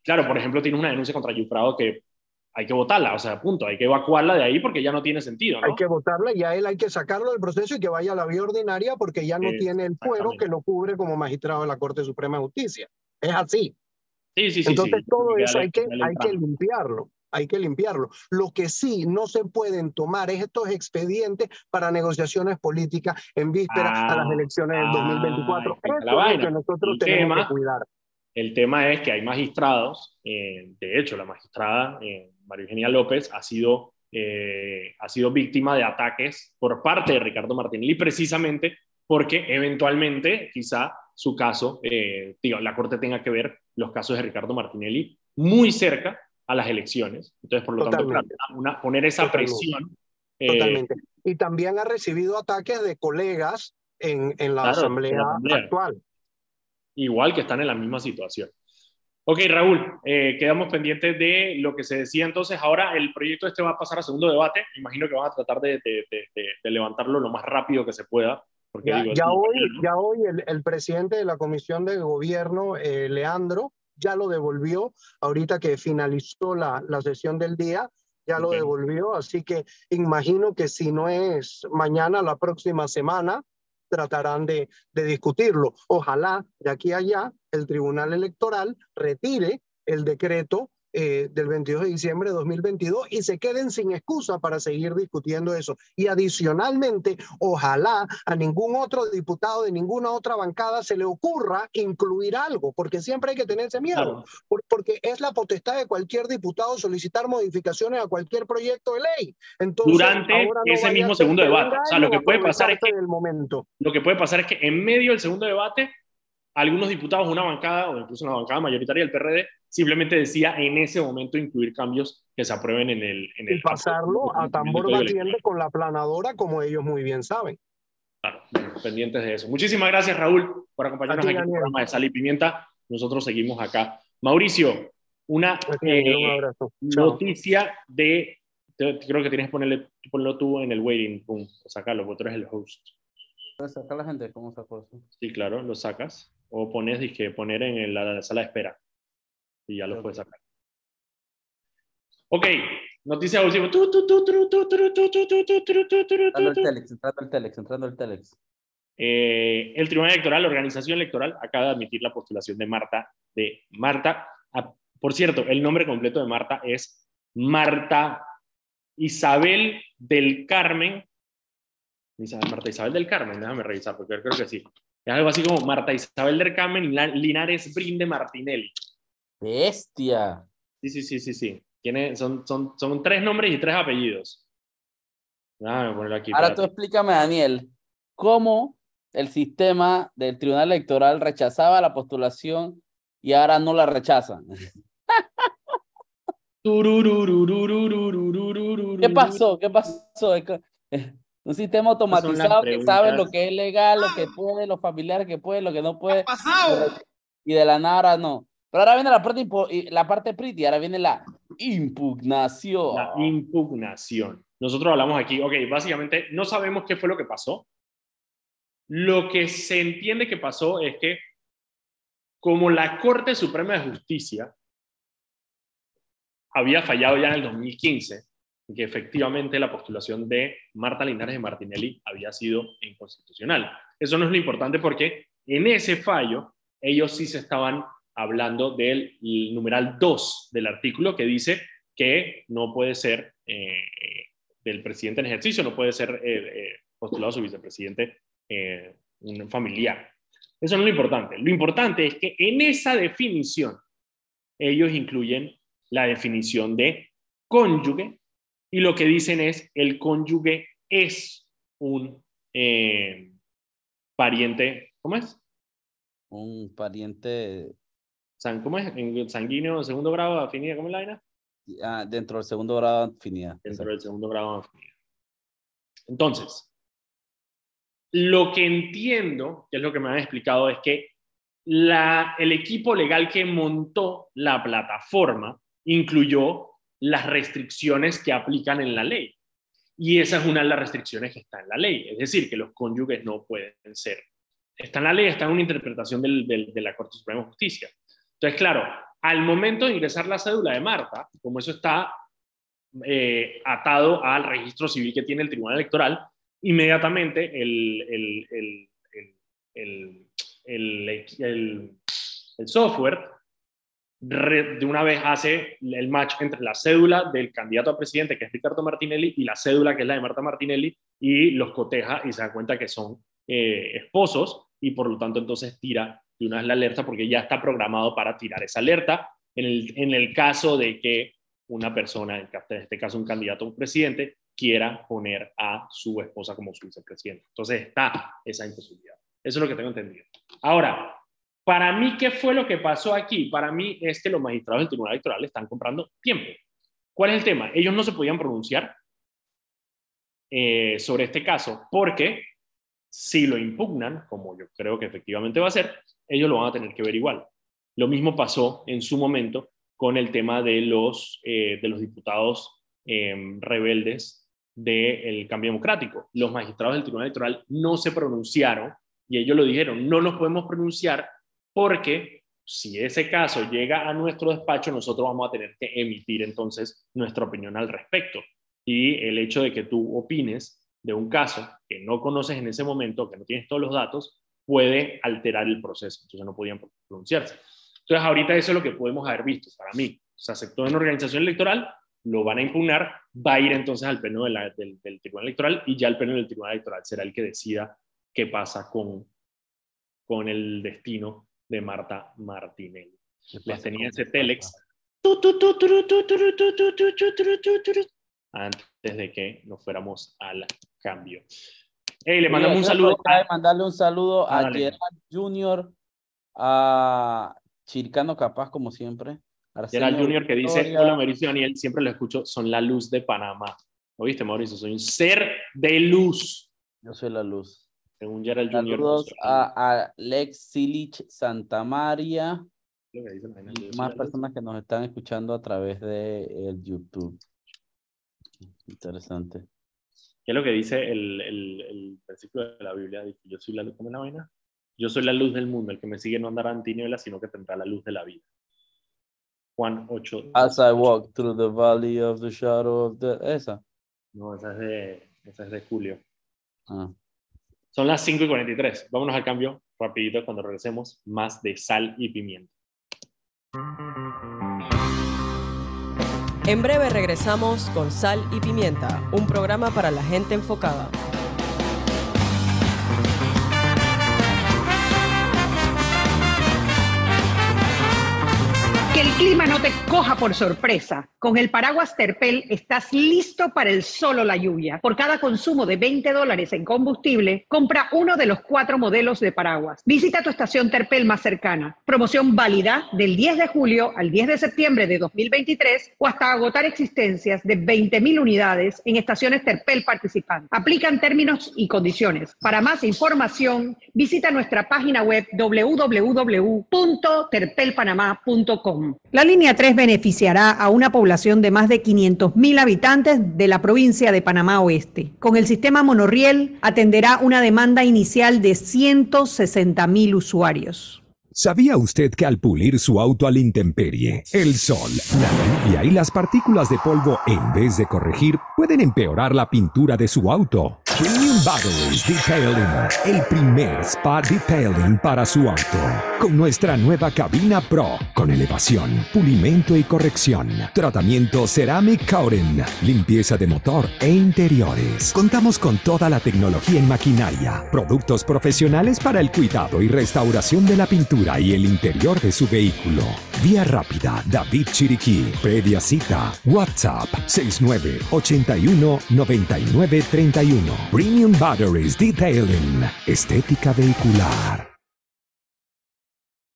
claro, por ejemplo, tiene una denuncia contra Yufrado que hay que votarla, o sea, punto, hay que evacuarla de ahí porque ya no tiene sentido. ¿no?
Hay que votarla y a él hay que sacarlo del proceso y que vaya a la vía ordinaria porque ya no tiene el fuero que lo cubre como magistrado de la Corte Suprema de Justicia. Es así.
Sí, sí, sí.
Entonces todo eso hay que, hay que limpiarlo hay que limpiarlo. Lo que sí no se pueden tomar es estos expedientes para negociaciones políticas en víspera a las elecciones del 2024.
Ah, Eso es lo que nosotros el tenemos tema, que cuidar. El tema es que hay magistrados, eh, de hecho la magistrada eh, María Eugenia López ha sido, eh, ha sido víctima de ataques por parte de Ricardo Martinelli precisamente porque eventualmente quizá su caso, digo, la Corte tenga que ver los casos de Ricardo Martinelli muy cerca a las elecciones. Entonces, por lo tanto, una, poner esa presión.
Eh, Totalmente. y también ha recibido ataques de colegas en, en, la, asamblea actual.
Igual que están en la misma situación. Ok, Raúl, eh, quedamos pendientes de lo que se decía entonces. Ahora el proyecto este va a pasar a segundo debate. Imagino que van a tratar de, de, de, levantarlo lo más rápido que se pueda. Porque,
ya, ya, hoy, ya hoy el, el, presidente de la Comisión de Gobierno, eh, Leandro, ya lo devolvió, ahorita que finalizó la, la sesión del día, ya lo devolvió, así que imagino que si no es mañana, la próxima semana, tratarán de, de discutirlo. Ojalá de aquí a allá el Tribunal Electoral retire el decreto eh, del 22 de diciembre de 2022 y se queden sin excusa para seguir discutiendo eso. Y adicionalmente, ojalá a ningún otro diputado de ninguna otra bancada se le ocurra incluir algo, porque siempre hay que tenerse miedo, porque es la potestad de cualquier diputado solicitar modificaciones a cualquier proyecto de ley. Entonces,
Durante ese mismo segundo debate. O sea, lo que puede pasar es que,
el momento.
lo que puede pasar es que en medio del segundo debate algunos diputados, una bancada o incluso una bancada mayoritaria del PRD, simplemente decía en ese momento incluir cambios que se aprueben en el... En el
y pasarlo a tambor batiente con la planadora, como ellos muy bien saben.
Claro, pendientes de eso. Muchísimas gracias, Raúl, por acompañarnos aquí en el programa de Sal y Pimienta. Nosotros seguimos acá. Mauricio, una eh, noticia de... Creo que tienes que ponerle, ponerlo tú en el waiting room, sacarlo, porque tú eres el host.
¿Puedes sacar la gente? ¿Cómo sacó eso?
Sí, claro, lo sacas o pones, dije, poner en la, sala de espera y ya lo puedes sacar. Ok, noticia última. Entrando
el telex, entrando el telex, entrando el telex.
Eh, el Tribunal Electoral, la organización electoral, acaba de admitir la postulación de Marta. De Marta, por cierto, el nombre completo de Marta es Marta Isabel del Carmen. Marta Isabel del Carmen, déjame revisar porque creo que sí. Es algo así como Marta Isabel del Carmen Linares Brinde Martinelli.
Bestia.
Sí, sí, sí, sí, sí. Tiene, son, son, son tres nombres y tres apellidos. Déjame ponerlo aquí.
Ahora tú explícame, Daniel, cómo el sistema del Tribunal Electoral rechazaba la postulación y ahora no la rechazan. <laughs> ¿Qué pasó? ¿Qué pasó? Un sistema automatizado que sabe lo que es legal, lo que puede, los familiares que puede, lo que no puede. Y de la nada ahora no. Pero ahora viene la parte, la parte pretty, ahora viene la impugnación.
La impugnación. Nosotros hablamos aquí, ok, básicamente no sabemos qué fue lo que pasó. Lo que se entiende que pasó es que como la Corte Suprema de Justicia había fallado ya en el 2015, que efectivamente la postulación de Marta Linares de Martinelli había sido inconstitucional. Eso no es lo importante porque en ese fallo ellos sí se estaban hablando del numeral 2 del artículo que dice que no puede ser eh, del presidente en ejercicio, no puede ser eh, eh, postulado su vicepresidente eh, un familiar. Eso no es lo importante. Lo importante es que en esa definición ellos incluyen la definición de cónyuge y lo que dicen es el cónyuge es un eh, pariente, ¿cómo es?
Un pariente
San, ¿Cómo es? En sanguíneo, segundo grado de afinidad, ¿cómo es la vaina?
ah, dentro del segundo grado de afinidad.
Dentro del segundo grado de afinidad. Entonces, lo que entiendo, que es lo que me han explicado, es que la, el equipo legal que montó la plataforma incluyó las restricciones que aplican en la ley. Y esa es una de las restricciones que está en la ley. Es decir, que los cónyuges no pueden ser. Está en la ley, está en una interpretación del- del- de la Corte Suprema de Justicia. Entonces, claro, al momento de ingresar la cédula de Marta, como eso está eh, atado al registro civil que tiene el Tribunal Electoral, inmediatamente el, el, el, el, software re- de una vez hace el match entre la cédula del candidato a presidente, que es Ricardo Martinelli, y la cédula, que es la de Marta Martinelli, y los coteja y se da cuenta que son eh, esposos, y por lo tanto entonces tira de una vez la alerta porque ya está programado para tirar esa alerta en el, en el caso de que una persona, en este caso un candidato a presidente, quiera poner a su esposa como su vicepresidente. Entonces está esa imposibilidad. Eso es lo que tengo entendido. Ahora, para mí, ¿qué fue lo que pasó aquí? Para mí es que los magistrados del Tribunal Electoral están comprando tiempo. ¿Cuál es el tema? Ellos no se podían pronunciar eh, sobre este caso porque si lo impugnan, como yo creo que efectivamente va a ser, ellos lo van a tener que ver igual. Lo mismo pasó en su momento con el tema de los, eh, de los diputados eh, rebeldes del cambio democrático. Los magistrados del Tribunal Electoral no se pronunciaron y ellos lo dijeron, no nos podemos pronunciar porque si ese caso llega a nuestro despacho, nosotros vamos a tener que emitir entonces nuestra opinión al respecto. Y el hecho de que tú opines de un caso que no conoces en ese momento, que no tienes todos los datos, puede alterar el proceso. Entonces no podían pronunciarse. Entonces ahorita eso es lo que podemos haber visto. Para mí, se aceptó en organización electoral, lo van a impugnar, va a ir entonces al pleno de la- del, del Tribunal Electoral y ya el pleno del Tribunal Electoral será el que decida qué pasa con, con el destino de Marta Martinelli. Les tenía ese telex antes de que nos fuéramos al cambio. Hey, le mandamos un saludo.
de mandarle un saludo
Ah,
a
dale.
Gerard Junior, a Chircano Capaz, como siempre. Arsenio
Junior que dice,
Victoria.
hola Mauricio Daniel, siempre lo escucho, son la luz de Panamá. ¿Oíste, Mauricio? Soy un ser de luz.
Yo soy la luz.
Según Junior.
Saludos a Alex Silich Santa María
Lo que dice la vaina, yo
y más personas que nos están escuchando a través de el YouTube. Interesante.
¿Qué es lo que dice el, el, el versículo de la Biblia? Dice, yo soy la luz, ¿cómo es la vaina? Yo soy la luz del mundo, el que me sigue no andará en tinieblas, sino que tendrá la luz de la vida. Juan 8.
As I walk through the valley of the shadow of death. Esa.
No, esa es de, esa es de Julio.
Ah.
Son las 5 y 43. Vámonos al cambio rapidito cuando regresemos. Más de sal y pimienta.
En breve regresamos con Sal y Pimienta, un programa para la gente enfocada.
Que el clima no te coja por sorpresa. Con el paraguas Terpel estás listo para el solo la lluvia. Por cada consumo de 20 dólares en combustible, compra uno de los cuatro modelos de paraguas. Visita tu estación Terpel más cercana. Promoción válida del 10 de julio al 10 de septiembre de 2023 o hasta agotar existencias de 20.000 unidades en estaciones Terpel participantes. Aplican términos y condiciones. Para más información, visita nuestra página web www.terpelpanamá.com.
La línea 3 beneficiará a una población de más de 500.000 habitantes de la provincia de Panamá Oeste. Con el sistema monorriel atenderá una demanda inicial de 160.000 usuarios.
¿Sabía usted que al pulir su auto a la intemperie, el sol, la lluvia y las partículas de polvo, en vez de corregir, pueden empeorar la pintura de su auto? Premium Batteries Detailing, el primer spa detailing para su auto. Con nuestra nueva cabina Pro, con elevación, pulimento y corrección. Tratamiento Ceramic Coating, limpieza de motor e interiores. Contamos con toda la tecnología en maquinaria, productos profesionales para el cuidado y restauración de la pintura y el interior de su vehículo. Vía rápida, David Chiriquí. Previa cita, WhatsApp 6981-9931. Premium Batteries Detailing. Estética vehicular.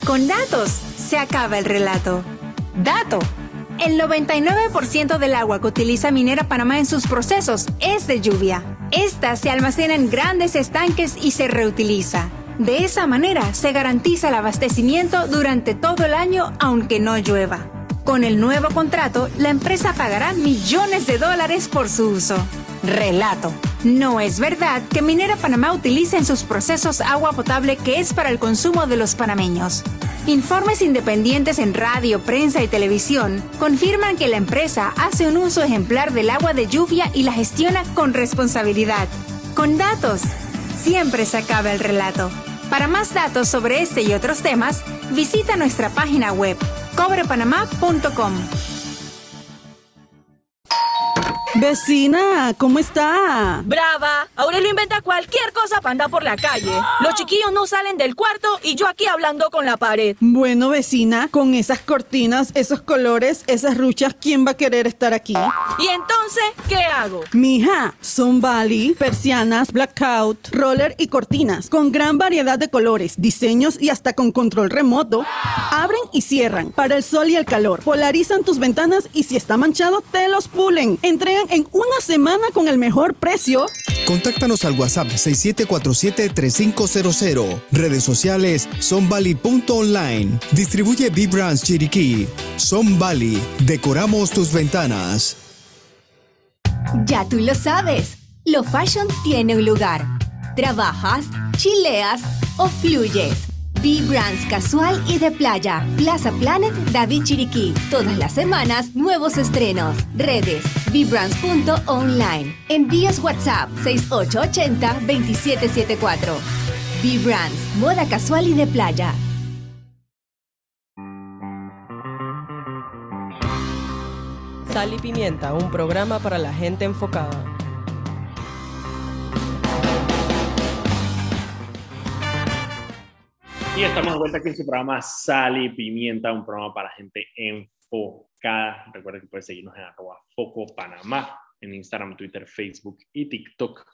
Con datos se acaba el relato. Dato. El 99% del agua que utiliza Minera Panamá en sus procesos es de lluvia. Esta se almacena en grandes estanques y se reutiliza. De esa manera se garantiza el abastecimiento durante todo el año aunque no llueva. Con el nuevo contrato, la empresa pagará millones de dólares por su uso. Relato. No es verdad que Minera Panamá utilice en sus procesos agua potable que es para el consumo de los panameños. Informes independientes en radio, prensa y televisión confirman que la empresa hace un uso ejemplar del agua de lluvia y la gestiona con responsabilidad. Con datos, siempre se acaba el relato. Para más datos sobre este y otros temas, visita nuestra página web cobrepanamá.com.
Vecina, ¿cómo está?
Brava. Aurelio inventa cualquier cosa para andar por la calle. Los chiquillos no salen del cuarto y yo aquí hablando con la pared.
Bueno, vecina, con esas cortinas, esos colores, esas ruchas, ¿quién va a querer estar aquí?
¿Y entonces qué hago?
Mija, son Bali, persianas, blackout, roller y cortinas, con gran variedad de colores, diseños y hasta con control remoto. Abren y cierran para el sol y el calor. Polarizan tus ventanas y si está manchado, te los pulen. En una semana con el mejor precio.
Contáctanos al WhatsApp 6747-3500. Redes sociales sonbali.online. Distribuye Vibrance Chiriquí. Son Bali. Decoramos tus ventanas.
Ya tú lo sabes. Lo fashion tiene un lugar. Trabajas, chileas o fluyes. B-Brands casual y de playa. Plaza Planet David Chiriquí. Todas las semanas, nuevos estrenos. Redes. bbrands.online. Envíos WhatsApp 6880-2774. B-Brands. Moda casual y de playa.
Sal y Pimienta, un programa para la gente enfocada.
Y estamos de vuelta aquí en su programa Sal y Pimienta, un programa para gente enfocada. Recuerden que pueden seguirnos en arroba Foco Panamá, en Instagram, Twitter, Facebook y TikTok.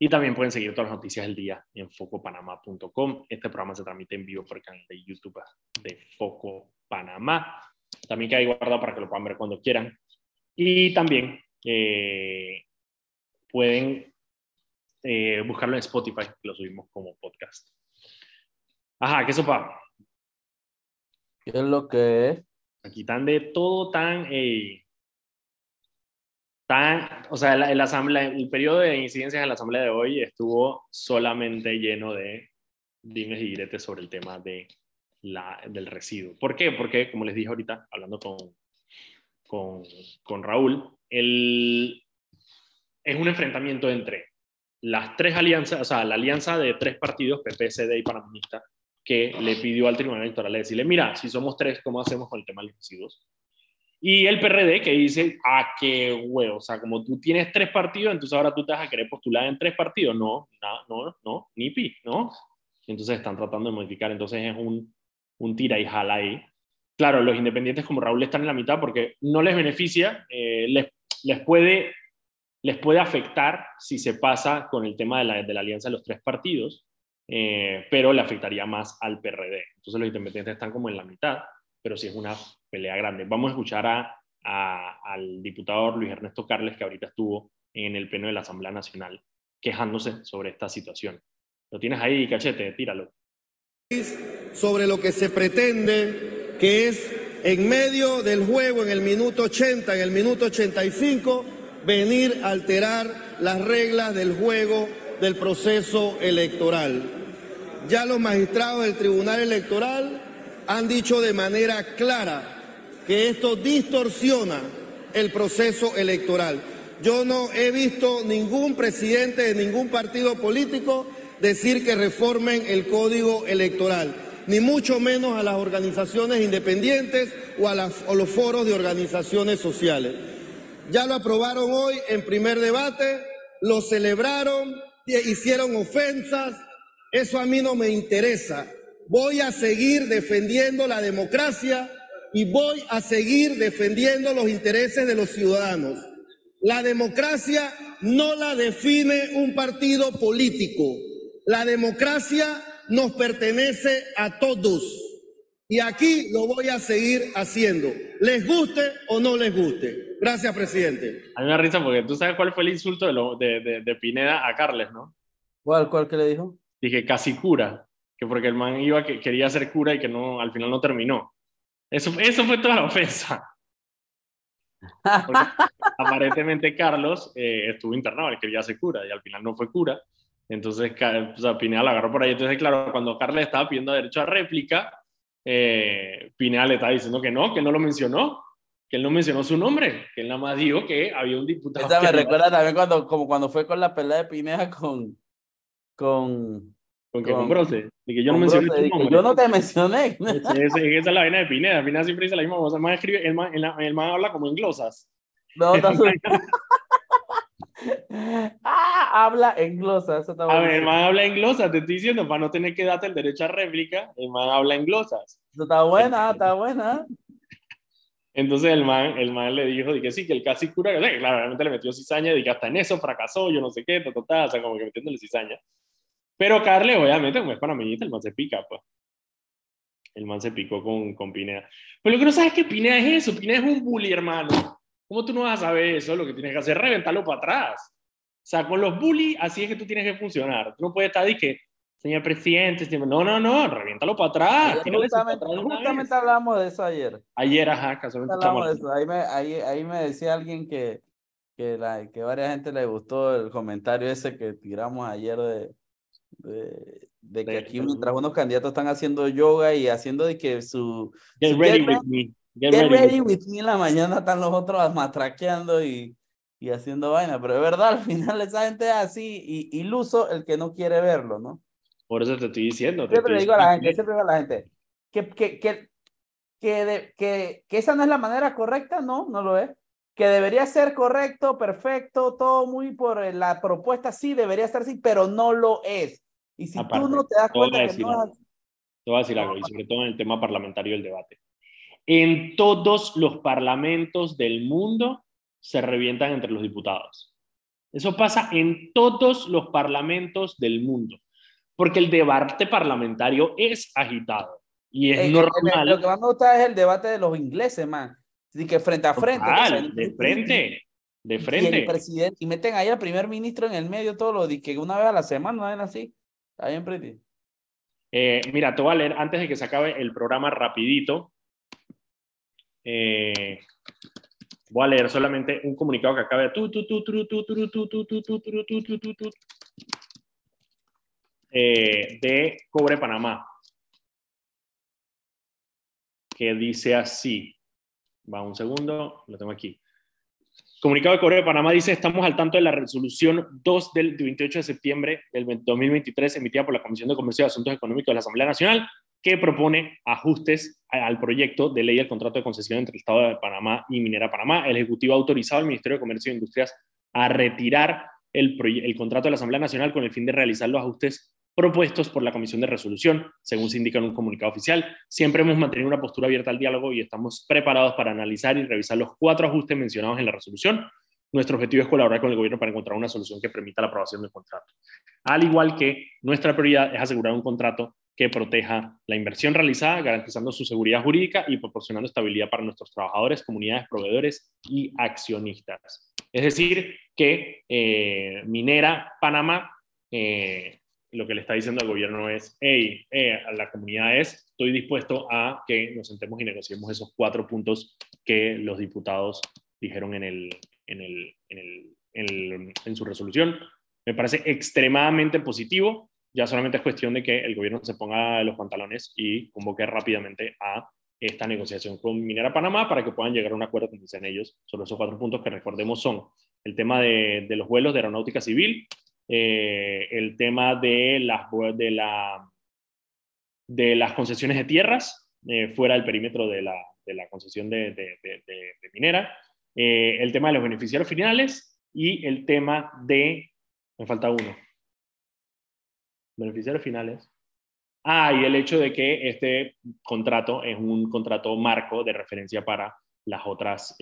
Y también pueden seguir todas las noticias del día en focopanamá.com. Este programa se transmite en vivo por el canal de YouTube de Foco Panamá. También queda ahí guardado para que lo puedan ver cuando quieran. Y también eh, pueden eh, buscarlo en Spotify, que lo subimos como podcast. Ajá, ¿qué sopa?
¿Qué es lo que es?
Aquí están de todo tan, eh, tan, o sea, el, el, asamblea, el periodo de incidencias en la asamblea de hoy estuvo solamente lleno de dimes y diretes sobre el tema de la, del residuo. ¿Por qué? Porque, como les dije ahorita, hablando con, con, con Raúl, el, es un enfrentamiento entre las tres alianzas, o sea, la alianza de tres partidos, PP, CD y Panamonista, que le pidió al Tribunal Electoral decirle, mira, si somos tres, ¿cómo hacemos con el tema de los residuos? Y el PRD que dice, ah, qué huevo, o sea, como tú tienes tres partidos, entonces ahora tú te vas a querer postular en tres partidos. No, no, no, ni pi, ¿no? Entonces están tratando de modificar, entonces es un, un tira y jala ahí. claro, los independientes como Raúl están en la mitad porque no les beneficia, eh, les, les, puede, les puede afectar si se pasa con el tema de la, de la alianza de los tres partidos, eh, pero le afectaría más al PRD. Entonces los independientes están como en la mitad, pero sí es una pelea grande. Vamos a escuchar a, al diputado Luis Ernesto Carles, que ahorita estuvo en el pleno de la Asamblea Nacional, quejándose sobre esta situación. Lo tienes ahí, cachete, tíralo.
Sobre lo que se pretende, que es en medio del juego, en el minuto 80, en el minuto 85, venir a alterar las reglas del juego del proceso electoral. Ya los magistrados del Tribunal Electoral han dicho de manera clara que esto distorsiona el proceso electoral. Yo no he visto ningún presidente de ningún partido político decir que reformen el código electoral, ni mucho menos a las organizaciones independientes o a, los foros de organizaciones sociales. Ya lo aprobaron hoy en primer debate, lo celebraron, hicieron ofensas, eso a mí no me interesa. Voy a seguir defendiendo la democracia y voy a seguir defendiendo los intereses de los ciudadanos. La democracia no la define un partido político. La democracia nos pertenece a todos. Y aquí lo voy a seguir haciendo, les guste o no les guste. Gracias, presidente.
A mí me da risa porque tú sabes cuál fue el insulto de, de, Pineda a Carles, ¿no?
¿Cuál, cuál que le dijo?
Dije casi cura, que porque el man iba que quería ser cura y que no, al final no terminó. Eso, eso fue toda la ofensa. <laughs> aparentemente Carlos eh, estuvo internado, él quería ser cura y al final no fue cura. Entonces, o sea, Pineda la agarró por ahí. Entonces, claro, cuando Carlos estaba pidiendo derecho a réplica, eh, Pineda le estaba diciendo que no, que no lo mencionó, que él no mencionó su nombre, que él nada más dijo que había un diputado.
Esa me recuerda también cuando, como cuando fue con la pelea de Pineda con, con,
con que con Brose. Y que yo no mencioné tu nombre.
Yo no te mencioné.
esa es la vaina de Pineda. Pineda siempre dice la misma cosa. El man, escribe, el man, el man habla como en glosas.
No, no. <laughs> <laughs> ah, habla en glosas. Eso está
a ver, el man habla en glosas. Te estoy diciendo, para no tener que darte el derecho a réplica, el man habla en glosas.
Eso está buena, está buena.
Entonces el man, el man le dijo de que sí, que el casi cura, que claro, realmente le metió cizaña, y que hasta en eso fracasó, yo no sé qué, ta, o sea, como que metiéndole cizaña. Pero Carle, obviamente, como es panameñita, el man se pica, pues. El man se picó con, con Pineda. Pero lo que no sabes es que Pineda es eso, Pineda es un bully, hermano. ¿Cómo tú no vas a saber eso? Lo que tienes que hacer es reventarlo para atrás. O sea, con los bullies, así es que tú tienes que funcionar. Tú no puedes estar ahí que, señor presidente, no, no, no, reviéntalo para atrás.
justamente, justamente hablamos de eso ayer.
Ayer, ajá, casualmente. Hablamos
de eso. Ahí me, ahí, ahí me decía alguien que, que, la, que varias gente le gustó el comentario ese que tiramos ayer de, de, que aquí mientras unos candidatos están haciendo yoga y haciendo de que su...
Get ready with me.
Get, ready, with me en la mañana están los otros matraqueando y, y haciendo vaina, pero es verdad, <laughs> al final esa gente es así y iluso el que no quiere verlo, ¿no?
Por eso te estoy diciendo.
siempre le digo a la gente, siempre digo a la gente, que, que, que, que, que, que esa no es la manera correcta, no, no lo es que debería ser correcto, perfecto, todo muy por la propuesta, sí, debería ser así, pero no lo es. Y si tú no te das cuenta que no...
Te voy a decir algo, y sobre todo en el tema parlamentario del debate. En todos los parlamentos del mundo se revientan entre los diputados. Eso pasa en todos los parlamentos del mundo, porque el debate parlamentario es agitado y es normal.
lo que más me gusta es el debate de los ingleses, man. Así que frente a frente.
de frente. De frente.
Y el presidente, y meten ahí al primer ministro en el medio, todo lo de que una vez a la semana, ¿no así? Está bien, pretty.
Eh, mira, te voy a leer antes de que se acabe el programa rapidito. Eh, voy a leer solamente un comunicado que acabe de Cobre Panamá, que dice así. Va un segundo, lo tengo aquí. Comunicado de Cobre de Panamá dice, estamos al tanto de la resolución 2 del 28 de septiembre del 2023 emitida por la Comisión de Comercio y Asuntos Económicos de la Asamblea Nacional, que propone ajustes al proyecto de ley del contrato de concesión entre el Estado de Panamá y Minera Panamá. El Ejecutivo ha autorizado al Ministerio de Comercio e Industrias a retirar el, el contrato de la Asamblea Nacional con el fin de realizar los ajustes propuestos por la Comisión de Resolución, según se indica en un comunicado oficial. Siempre hemos mantenido una postura abierta al diálogo y estamos preparados para analizar y revisar los cuatro ajustes mencionados en la resolución. Nuestro objetivo es colaborar con el gobierno para encontrar una solución que permita la aprobación del contrato. Al igual que nuestra prioridad es asegurar un contrato que proteja la inversión realizada, garantizando su seguridad jurídica y proporcionando estabilidad para nuestros trabajadores, comunidades, proveedores y accionistas. Es decir, que eh, Minera Panamá eh, lo que le está diciendo al gobierno es, hey, eh, a la comunidad es, estoy dispuesto a que nos sentemos y negociemos esos cuatro puntos que los diputados dijeron en, su resolución. Me parece extremadamente positivo. Ya solamente es cuestión de que el gobierno se ponga los pantalones y convoque rápidamente a esta negociación con Minera Panamá para que puedan llegar a un acuerdo, como dicen ellos, sobre esos cuatro puntos que recordemos son el tema de los vuelos de aeronáutica civil, eh, el tema de las, de, la, de las concesiones de tierras eh, fuera del perímetro de la, de la concesión de, minera, eh, el tema de los beneficiarios finales y el tema de, me falta uno, beneficiarios finales. Ah, y el hecho de que este contrato es un contrato marco de referencia para las otras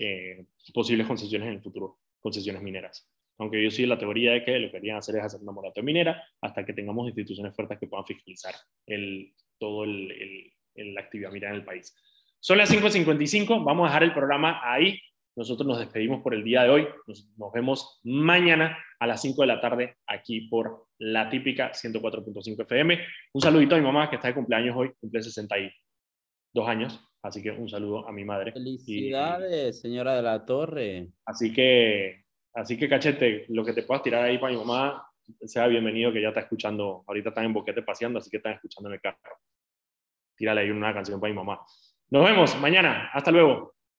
posibles concesiones en el futuro, concesiones mineras aunque yo sí la teoría de que lo que querían hacer es hacer una moratoria minera hasta que tengamos instituciones fuertes que puedan fiscalizar el, todo el, la actividad minera en el país. Son las 5.55, vamos a dejar el programa ahí. Nosotros nos despedimos por el día de hoy. Nos, nos vemos mañana a las 5 de la tarde aquí por la típica 104.5 FM. Un saludito a mi mamá que está de cumpleaños hoy, cumple 62 años. Así que un saludo a mi madre.
Felicidades, señora de la Torre.
Así que Así que, cachete, lo que te puedas tirar ahí para mi mamá, sea bienvenido, que ya está escuchando. Ahorita están en boquete paseando, así que están escuchando en el carro. Tírale ahí una canción para mi mamá. Nos vemos mañana. Hasta luego.